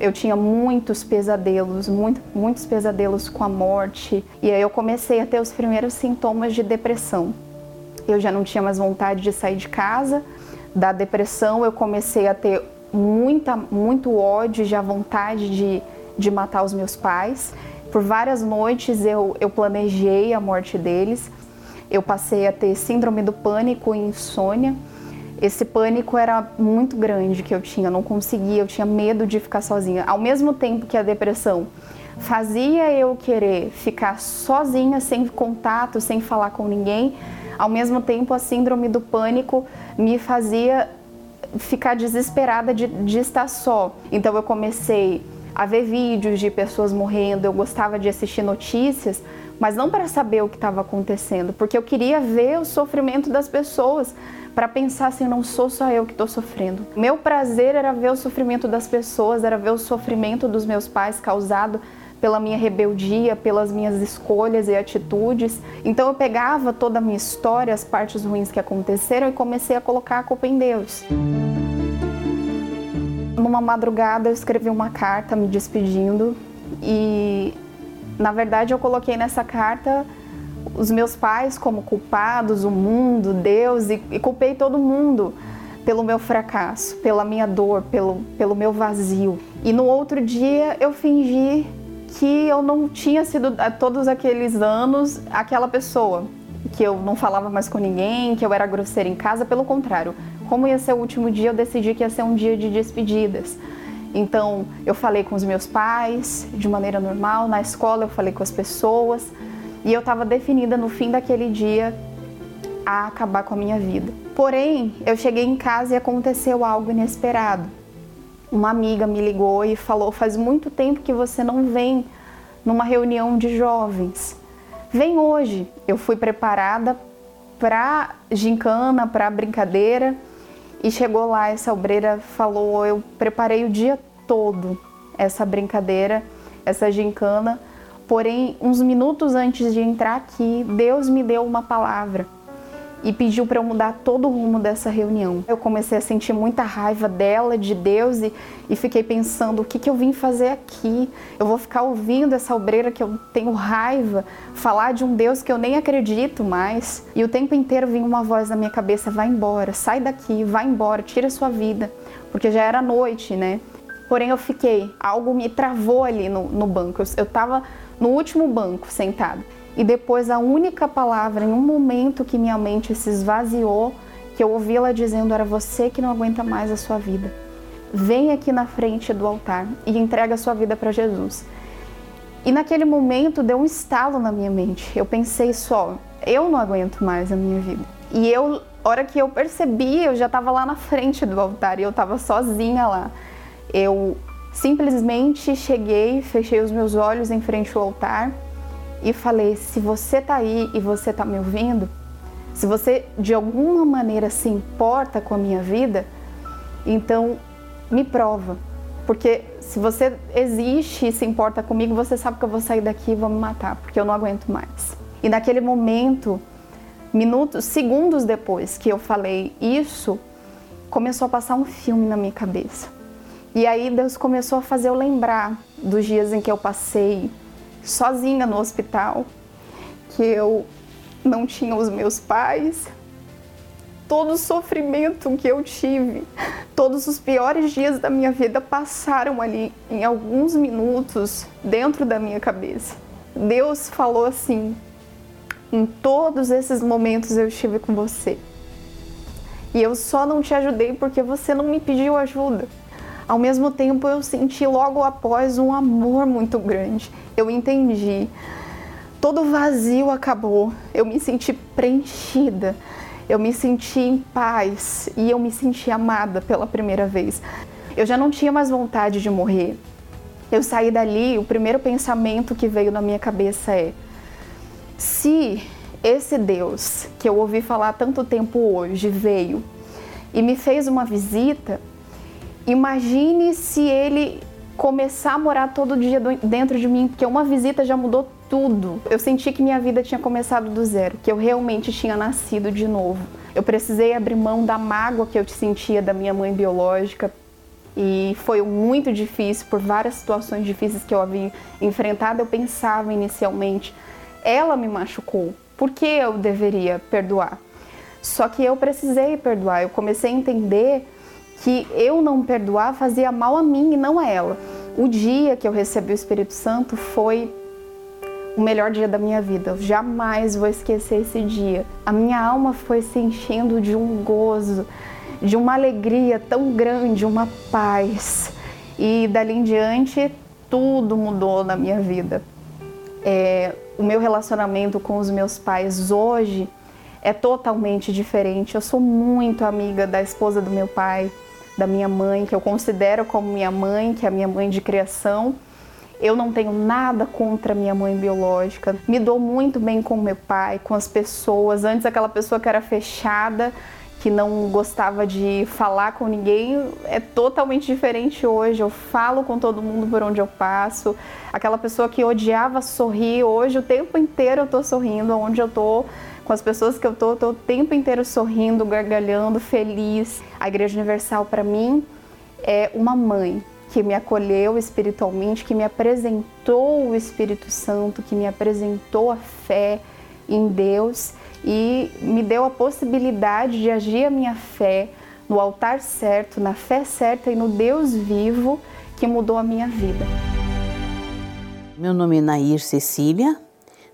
Eu tinha muitos pesadelos, muito, muitos pesadelos com a morte. E aí eu comecei a ter os primeiros sintomas de depressão. Eu já não tinha mais vontade de sair de casa. Da depressão eu comecei a ter muita, muito ódio, já vontade de de matar os meus pais. Por várias noites eu, eu planejei a morte deles. Eu passei a ter síndrome do pânico e insônia. Esse pânico era muito grande que eu tinha, eu não conseguia, eu tinha medo de ficar sozinha. Ao mesmo tempo que a depressão fazia eu querer ficar sozinha, sem contato, sem falar com ninguém, ao mesmo tempo a síndrome do pânico me fazia ficar desesperada de, de estar só. Então eu comecei a ver vídeos de pessoas morrendo, eu gostava de assistir notícias, mas não para saber o que estava acontecendo, porque eu queria ver o sofrimento das pessoas, para pensar assim, não sou só eu que estou sofrendo. Meu prazer era ver o sofrimento das pessoas, era ver o sofrimento dos meus pais causado pela minha rebeldia, pelas minhas escolhas e atitudes. Então eu pegava toda a minha história, as partes ruins que aconteceram e comecei a colocar a culpa em Deus. Numa madrugada eu escrevi uma carta me despedindo e na verdade eu coloquei nessa carta os meus pais como culpados, o mundo, Deus e, e culpei todo mundo pelo meu fracasso, pela minha dor, pelo, pelo meu vazio. E no outro dia eu fingi que eu não tinha sido todos aqueles anos aquela pessoa, que eu não falava mais com ninguém, que eu era grosseira em casa, pelo contrário, como ia ser o último dia, eu decidi que ia ser um dia de despedidas. Então, eu falei com os meus pais de maneira normal, na escola eu falei com as pessoas e eu estava definida no fim daquele dia a acabar com a minha vida. Porém, eu cheguei em casa e aconteceu algo inesperado. Uma amiga me ligou e falou: Faz muito tempo que você não vem numa reunião de jovens. Vem hoje. Eu fui preparada para gincana, para brincadeira e chegou lá, essa obreira falou: Eu preparei o dia todo essa brincadeira, essa gincana, porém, uns minutos antes de entrar aqui, Deus me deu uma palavra. E pediu para eu mudar todo o rumo dessa reunião. Eu comecei a sentir muita raiva dela, de Deus, e, e fiquei pensando: o que, que eu vim fazer aqui? Eu vou ficar ouvindo essa obreira que eu tenho raiva falar de um Deus que eu nem acredito mais. E o tempo inteiro vinha uma voz na minha cabeça: vai embora, sai daqui, vai embora, tira sua vida, porque já era noite, né? Porém, eu fiquei, algo me travou ali no, no banco. Eu estava no último banco sentado. E depois a única palavra em um momento que minha mente se esvaziou, que eu ouvi ela dizendo era você que não aguenta mais a sua vida. Vem aqui na frente do altar e entrega a sua vida para Jesus. E naquele momento deu um estalo na minha mente. Eu pensei só, eu não aguento mais a minha vida. E eu, hora que eu percebi, eu já estava lá na frente do altar e eu estava sozinha lá. Eu simplesmente cheguei, fechei os meus olhos em frente ao altar e falei: se você tá aí e você tá me ouvindo, se você de alguma maneira se importa com a minha vida, então me prova. Porque se você existe e se importa comigo, você sabe que eu vou sair daqui e vou me matar, porque eu não aguento mais. E naquele momento, minutos, segundos depois que eu falei isso, começou a passar um filme na minha cabeça. E aí Deus começou a fazer eu lembrar dos dias em que eu passei sozinha no hospital, que eu não tinha os meus pais, todo o sofrimento que eu tive, todos os piores dias da minha vida passaram ali em alguns minutos dentro da minha cabeça. Deus falou assim: em todos esses momentos eu estive com você. E eu só não te ajudei porque você não me pediu ajuda. Ao mesmo tempo, eu senti logo após um amor muito grande. Eu entendi. Todo vazio acabou. Eu me senti preenchida. Eu me senti em paz e eu me senti amada pela primeira vez. Eu já não tinha mais vontade de morrer. Eu saí dali, o primeiro pensamento que veio na minha cabeça é: se esse Deus que eu ouvi falar tanto tempo hoje veio e me fez uma visita, Imagine se ele começar a morar todo dia dentro de mim, porque uma visita já mudou tudo. Eu senti que minha vida tinha começado do zero, que eu realmente tinha nascido de novo. Eu precisei abrir mão da mágoa que eu sentia da minha mãe biológica. E foi muito difícil por várias situações difíceis que eu havia enfrentado. Eu pensava inicialmente, ela me machucou, por que eu deveria perdoar? Só que eu precisei perdoar. Eu comecei a entender que eu não perdoar fazia mal a mim e não a ela. O dia que eu recebi o Espírito Santo foi o melhor dia da minha vida. Eu jamais vou esquecer esse dia. A minha alma foi se enchendo de um gozo, de uma alegria tão grande, uma paz. E dali em diante, tudo mudou na minha vida. É, o meu relacionamento com os meus pais hoje é totalmente diferente. Eu sou muito amiga da esposa do meu pai da minha mãe, que eu considero como minha mãe, que é a minha mãe de criação. Eu não tenho nada contra minha mãe biológica. Me dou muito bem com meu pai, com as pessoas. Antes aquela pessoa que era fechada, que não gostava de falar com ninguém, é totalmente diferente hoje. Eu falo com todo mundo por onde eu passo. Aquela pessoa que odiava sorrir, hoje o tempo inteiro eu tô sorrindo, onde eu tô com as pessoas que eu tô, tô o tempo inteiro sorrindo, gargalhando, feliz. A Igreja Universal para mim é uma mãe que me acolheu espiritualmente, que me apresentou o Espírito Santo, que me apresentou a fé em Deus e me deu a possibilidade de agir a minha fé no altar certo, na fé certa e no Deus vivo que mudou a minha vida. Meu nome é Nair Cecília,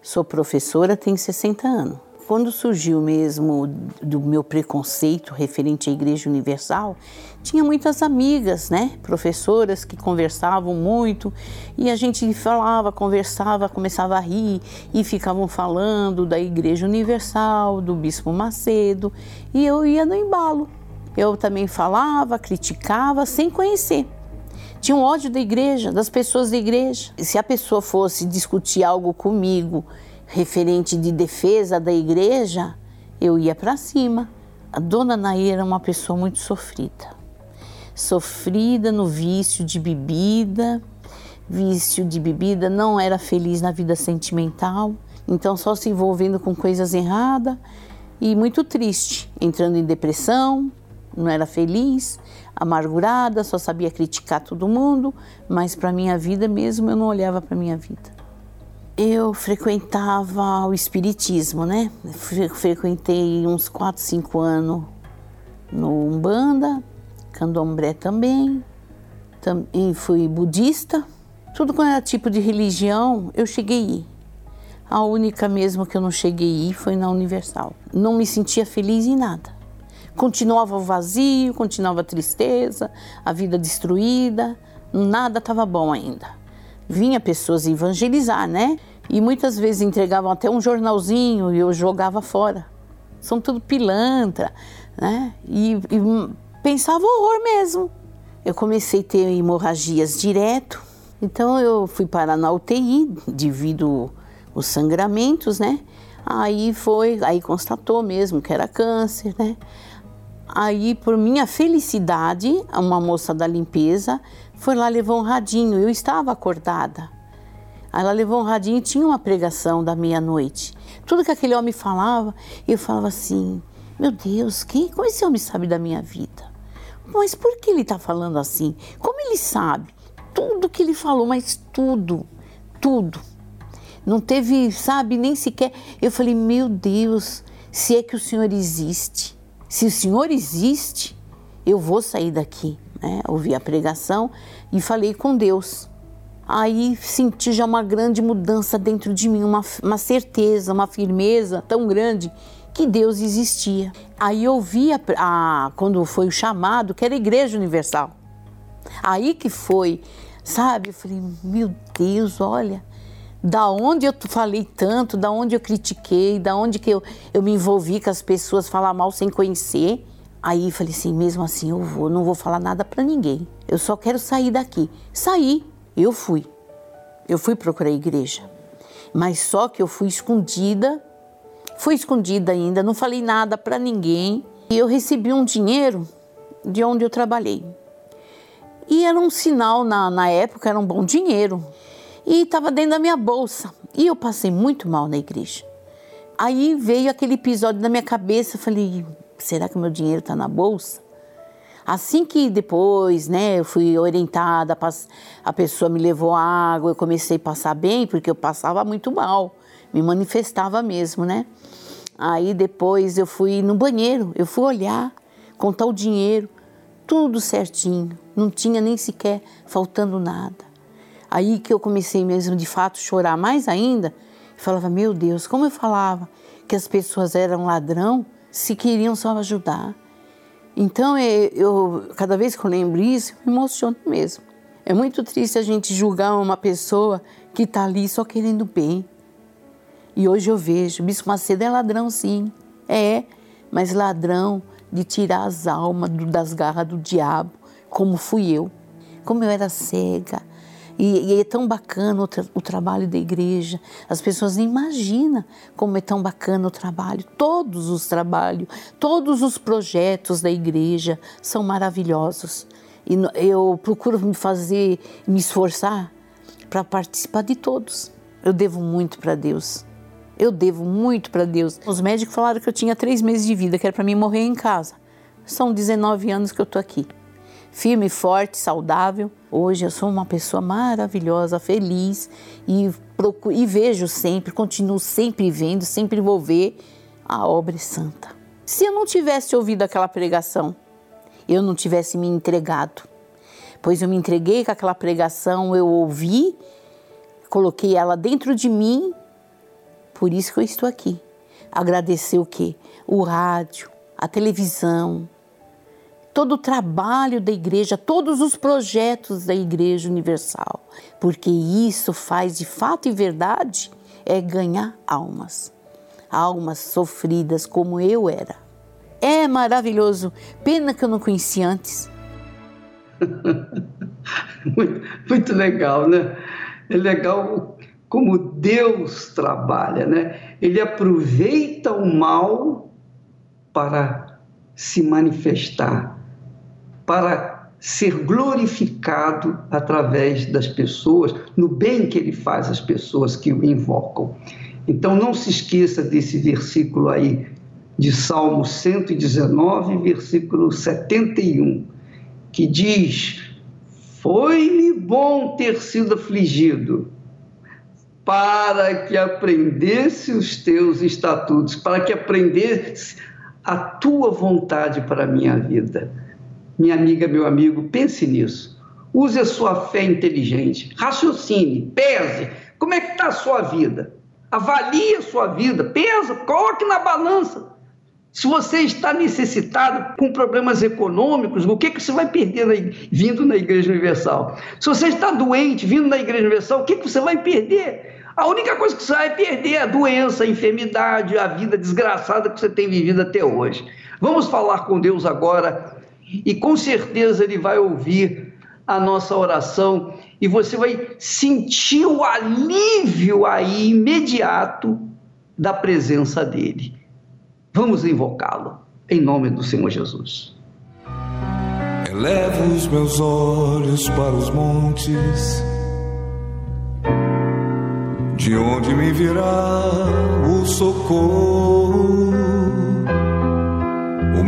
sou professora, tenho 60 anos. Quando surgiu mesmo do meu preconceito referente à Igreja Universal, tinha muitas amigas, né, professoras que conversavam muito e a gente falava, conversava, começava a rir e ficavam falando da Igreja Universal, do Bispo Macedo e eu ia no embalo. Eu também falava, criticava sem conhecer tinha um ódio da igreja, das pessoas da igreja. Se a pessoa fosse discutir algo comigo referente de defesa da igreja, eu ia para cima. A dona Nair era uma pessoa muito sofrida. Sofrida no vício de bebida, vício de bebida, não era feliz na vida sentimental, então só se envolvendo com coisas erradas. e muito triste, entrando em depressão, não era feliz, amargurada, só sabia criticar todo mundo, mas para minha vida mesmo eu não olhava para minha vida. Eu frequentava o espiritismo, né? Frequentei uns 4, 5 anos no Umbanda, Candomblé também, também fui budista. Tudo quando era tipo de religião, eu cheguei a única mesmo que eu não cheguei foi na Universal. Não me sentia feliz em nada. Continuava o vazio, continuava a tristeza, a vida destruída, nada estava bom ainda. Vinha pessoas evangelizar, né? E muitas vezes entregavam até um jornalzinho e eu jogava fora. São tudo pilantra, né? E, e pensava horror mesmo. Eu comecei a ter hemorragias direto, então eu fui parar na UTI devido os sangramentos, né? Aí foi, aí constatou mesmo que era câncer, né? Aí, por minha felicidade, uma moça da limpeza foi lá levou um radinho. Eu estava acordada. Ela levou um radinho e tinha uma pregação da meia-noite. Tudo que aquele homem falava, eu falava assim: Meu Deus, quem, como esse homem sabe da minha vida? Mas por que ele está falando assim? Como ele sabe? Tudo que ele falou, mas tudo, tudo. Não teve, sabe, nem sequer. Eu falei: Meu Deus, se é que o Senhor existe se o Senhor existe, eu vou sair daqui. Né? Ouvi a pregação e falei com Deus. Aí senti já uma grande mudança dentro de mim, uma, uma certeza, uma firmeza tão grande que Deus existia. Aí eu vi, a, a, quando foi o chamado, que era Igreja Universal. Aí que foi, sabe? Eu falei, meu Deus, olha, da onde eu falei tanto, da onde eu critiquei, da onde que eu, eu me envolvi com as pessoas falar mal sem conhecer. Aí falei assim, mesmo assim eu vou, não vou falar nada para ninguém. Eu só quero sair daqui. Saí, eu fui. Eu fui procurar a igreja. Mas só que eu fui escondida, fui escondida ainda, não falei nada para ninguém. E eu recebi um dinheiro de onde eu trabalhei. E era um sinal na, na época, era um bom dinheiro e estava dentro da minha bolsa. E eu passei muito mal na igreja. Aí veio aquele episódio na minha cabeça, falei, será que meu dinheiro está na bolsa? Assim que depois, né, eu fui orientada, a pessoa me levou água, eu comecei a passar bem, porque eu passava muito mal, me manifestava mesmo, né? Aí depois eu fui no banheiro, eu fui olhar, contar o dinheiro, tudo certinho, não tinha nem sequer faltando nada. Aí que eu comecei mesmo de fato chorar mais ainda. E falava, meu Deus, como eu falava que as pessoas eram ladrão se queriam só ajudar. Então eu, eu cada vez que eu lembro isso, eu me emociono mesmo. É muito triste a gente julgar uma pessoa que está ali só querendo bem. E hoje eu vejo, Bispo Macedo é ladrão sim, é, mas ladrão de tirar as almas das garras do diabo, como fui eu. Como eu era cega, e, e é tão bacana o, tra o, trabalho da igreja. As pessoas nem imaginam como é tão bacana o trabalho. Todos os trabalhos, todos os projetos da igreja são maravilhosos. E eu procuro me fazer, me esforçar para participar de todos. Eu devo muito para Deus. Eu devo muito para Deus. Os médicos falaram que eu tinha três meses de vida, que era para mim morrer em casa. São 19 anos que eu estou aqui firme, forte, saudável. Hoje eu sou uma pessoa maravilhosa, feliz e, procuro, e vejo sempre, continuo sempre vendo, sempre vou ver a obra santa. Se eu não tivesse ouvido aquela pregação, eu não tivesse me entregado, pois eu me entreguei com aquela pregação, eu ouvi, coloquei ela dentro de mim, por isso que eu estou aqui. Agradecer o quê? O rádio, a televisão, todo o trabalho da igreja, todos os projetos da Igreja Universal, porque isso faz de fato e verdade é ganhar almas, almas sofridas como eu era. É maravilhoso, pena que eu não conheci antes. [LAUGHS] muito, muito legal, né? É legal como Deus trabalha, né? Ele aproveita o mal para se manifestar para ser glorificado através das pessoas, no bem que ele faz às pessoas que o invocam. Então não se esqueça desse versículo aí de Salmo 119, versículo 71, que diz: Foi-me bom ter sido afligido, para que aprendesse os teus estatutos, para que aprendesse a tua vontade para a minha vida. Minha amiga, meu amigo, pense nisso. Use a sua fé inteligente, raciocine, pese. Como é que está a sua vida? Avalie a sua vida, pesa, coloque na balança. Se você está necessitado com problemas econômicos, o que, que você vai perder na, vindo na Igreja Universal? Se você está doente vindo na Igreja Universal, o que, que você vai perder? A única coisa que você vai perder é a doença, a enfermidade, a vida desgraçada que você tem vivido até hoje. Vamos falar com Deus agora e com certeza Ele vai ouvir a nossa oração e você vai sentir o alívio aí imediato da presença dEle. Vamos invocá-lo em nome do Senhor Jesus. Elevo os meus olhos para os montes, de onde me virá o socorro.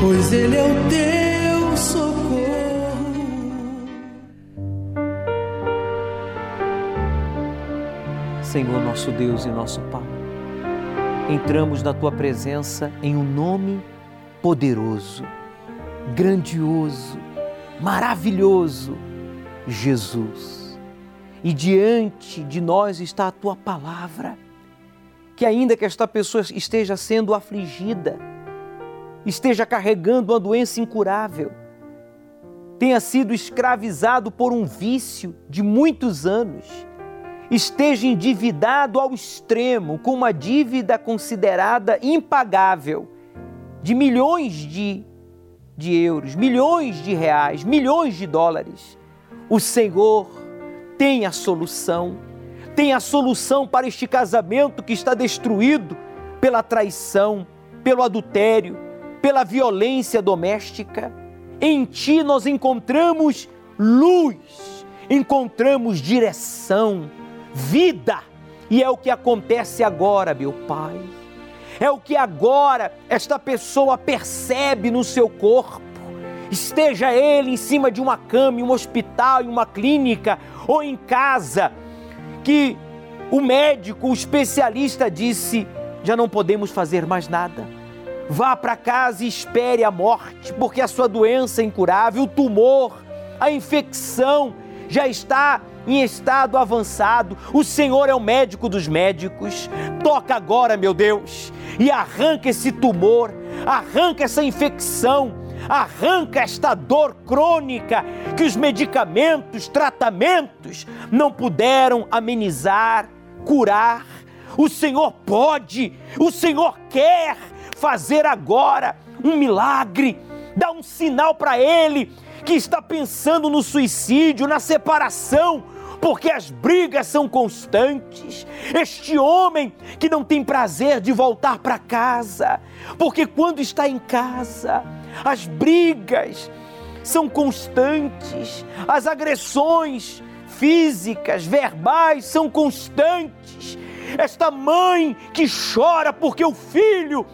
Pois ele é o teu socorro. Senhor nosso Deus e nosso Pai entramos na tua presença em um nome poderoso, grandioso, maravilhoso, Jesus. E diante de nós está a tua palavra, que ainda que esta pessoa esteja sendo afligida, esteja carregando uma doença incurável, tenha sido escravizado por um vício de muitos anos, esteja endividado ao extremo, com uma dívida considerada impagável de milhões de, de euros, milhões de reais, milhões de dólares, o Senhor tem a solução, tem a solução para este casamento que está destruído pela traição, pelo adultério, pela violência doméstica. Em Ti nós encontramos luz, encontramos direção vida. E é o que acontece agora, meu Pai. É o que agora esta pessoa percebe no seu corpo. Esteja ele em cima de uma cama, em um hospital, em uma clínica ou em casa, que o médico, o especialista disse: já não podemos fazer mais nada. Vá para casa e espere a morte, porque a sua doença é incurável, o tumor, a infecção já está em estado avançado. O Senhor é o médico dos médicos. Toca agora, meu Deus, e arranca esse tumor, arranca essa infecção, arranca esta dor crônica que os medicamentos, tratamentos não puderam amenizar, curar. O Senhor pode, o Senhor quer fazer agora um milagre. Dá um sinal para ele que está pensando no suicídio, na separação, porque as brigas são constantes. Este homem que não tem prazer de voltar para casa, porque quando está em casa, as brigas são constantes, as agressões físicas, verbais são constantes. Esta mãe que chora porque o filho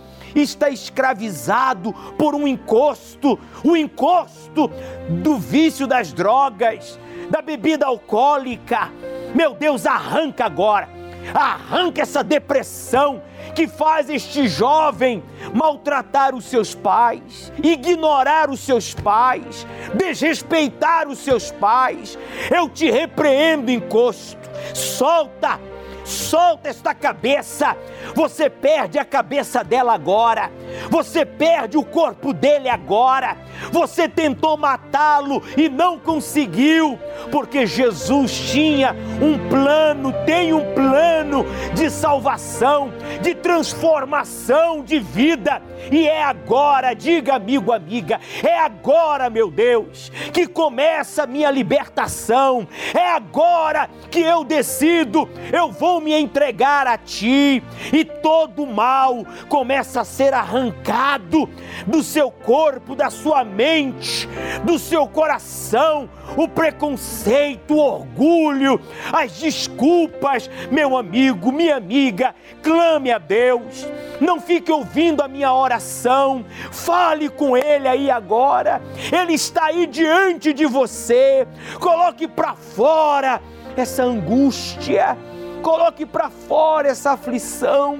está escravizado por um encosto, o encosto do vício das drogas, da bebida alcoólica. Meu Deus, arranca agora, arranca essa depressão que faz este jovem maltratar os seus pais, ignorar os seus pais, desrespeitar os seus pais. Eu te repreendo, encosto. Solta solta esta cabeça. Você perde a cabeça dela agora. Você perde o corpo dele agora. Você tentou matá-lo e não conseguiu, porque Jesus tinha um plano, tem um plano de salvação, de transformação de vida. E é agora, diga amigo, amiga, é agora, meu Deus, que começa a minha libertação. É agora que eu decido, eu vou me entregar a ti e todo mal começa a ser arrancado do seu corpo, da sua mente, do seu coração, o preconceito, o orgulho, as desculpas, meu amigo, minha amiga, clame a Deus. Não fique ouvindo a minha oração. Fale com ele aí agora. Ele está aí diante de você. Coloque para fora essa angústia. Coloque para fora essa aflição.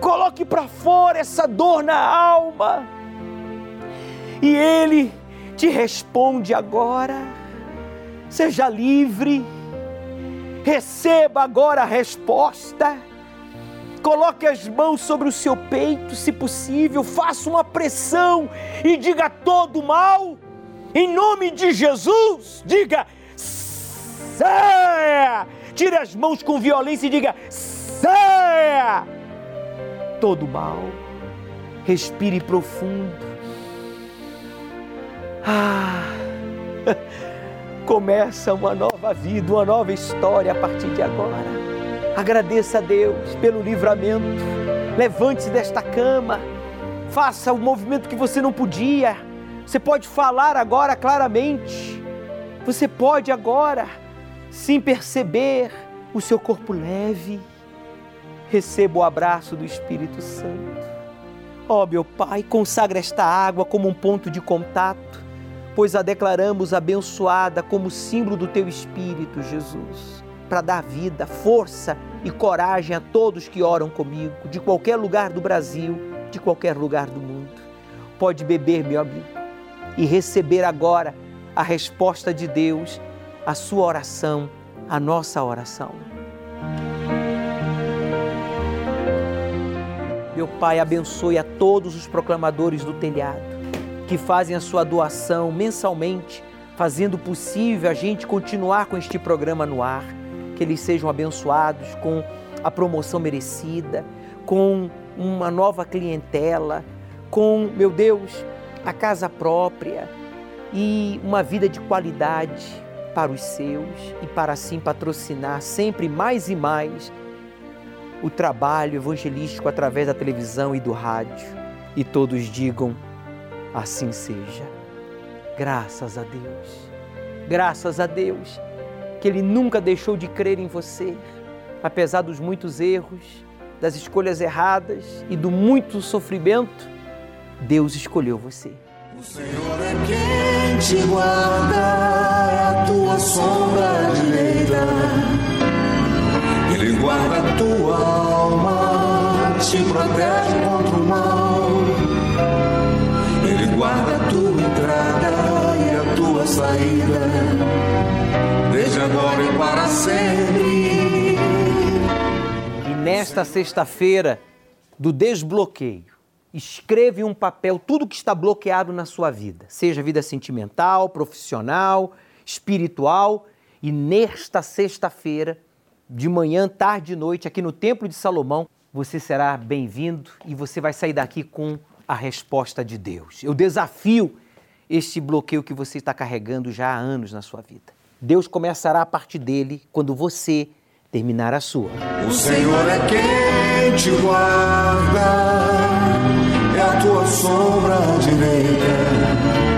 Coloque para fora essa dor na alma. E ele te responde agora. Seja livre. Receba agora a resposta. Coloque as mãos sobre o seu peito, se possível, faça uma pressão e diga todo mal, em nome de Jesus, diga saia! Tire as mãos com violência e diga saia! Todo mal, respire profundo. Ah! [LAUGHS] Começa uma nova vida, uma nova história a partir de agora. Agradeça a Deus pelo livramento. Levante-se desta cama. Faça o movimento que você não podia. Você pode falar agora claramente. Você pode agora, sim perceber o seu corpo leve. Receba o abraço do Espírito Santo. Ó oh, meu Pai, consagra esta água como um ponto de contato, pois a declaramos abençoada como símbolo do teu Espírito, Jesus para dar vida, força e coragem a todos que oram comigo, de qualquer lugar do Brasil, de qualquer lugar do mundo. Pode beber, meu amigo, e receber agora a resposta de Deus, a sua oração, a nossa oração. Meu Pai, abençoe a todos os proclamadores do telhado que fazem a sua doação mensalmente, fazendo possível a gente continuar com este programa no ar que eles sejam abençoados com a promoção merecida, com uma nova clientela, com, meu Deus, a casa própria e uma vida de qualidade para os seus e para assim patrocinar sempre mais e mais o trabalho evangelístico através da televisão e do rádio. E todos digam: assim seja. Graças a Deus. Graças a Deus que Ele nunca deixou de crer em você, apesar dos muitos erros, das escolhas erradas e do muito sofrimento. Deus escolheu você. O Senhor é quem te guarda, sombra direita. Ele guarda a tua alma, te protege contra o mal. Ele guarda a tua entrada e a tua saída desde agora e para sempre. E nesta sexta-feira do desbloqueio, escreve um papel tudo que está bloqueado na sua vida, seja vida sentimental, profissional, espiritual, e nesta sexta-feira, de manhã, tarde e noite, aqui no Templo de Salomão, você será bem-vindo e você vai sair daqui com a resposta de Deus. Eu desafio este bloqueio que você está carregando já há anos na sua vida. Deus começará a partir dele quando você terminar a sua. O Senhor é quem te guarda, é a tua sombra direita.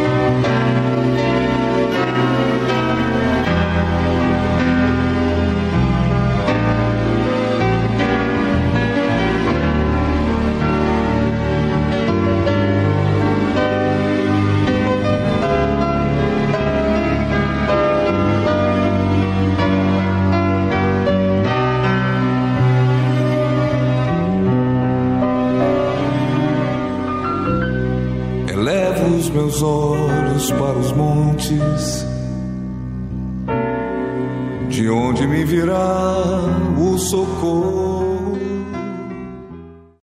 Meus olhos para os montes, de onde me virá o socorro.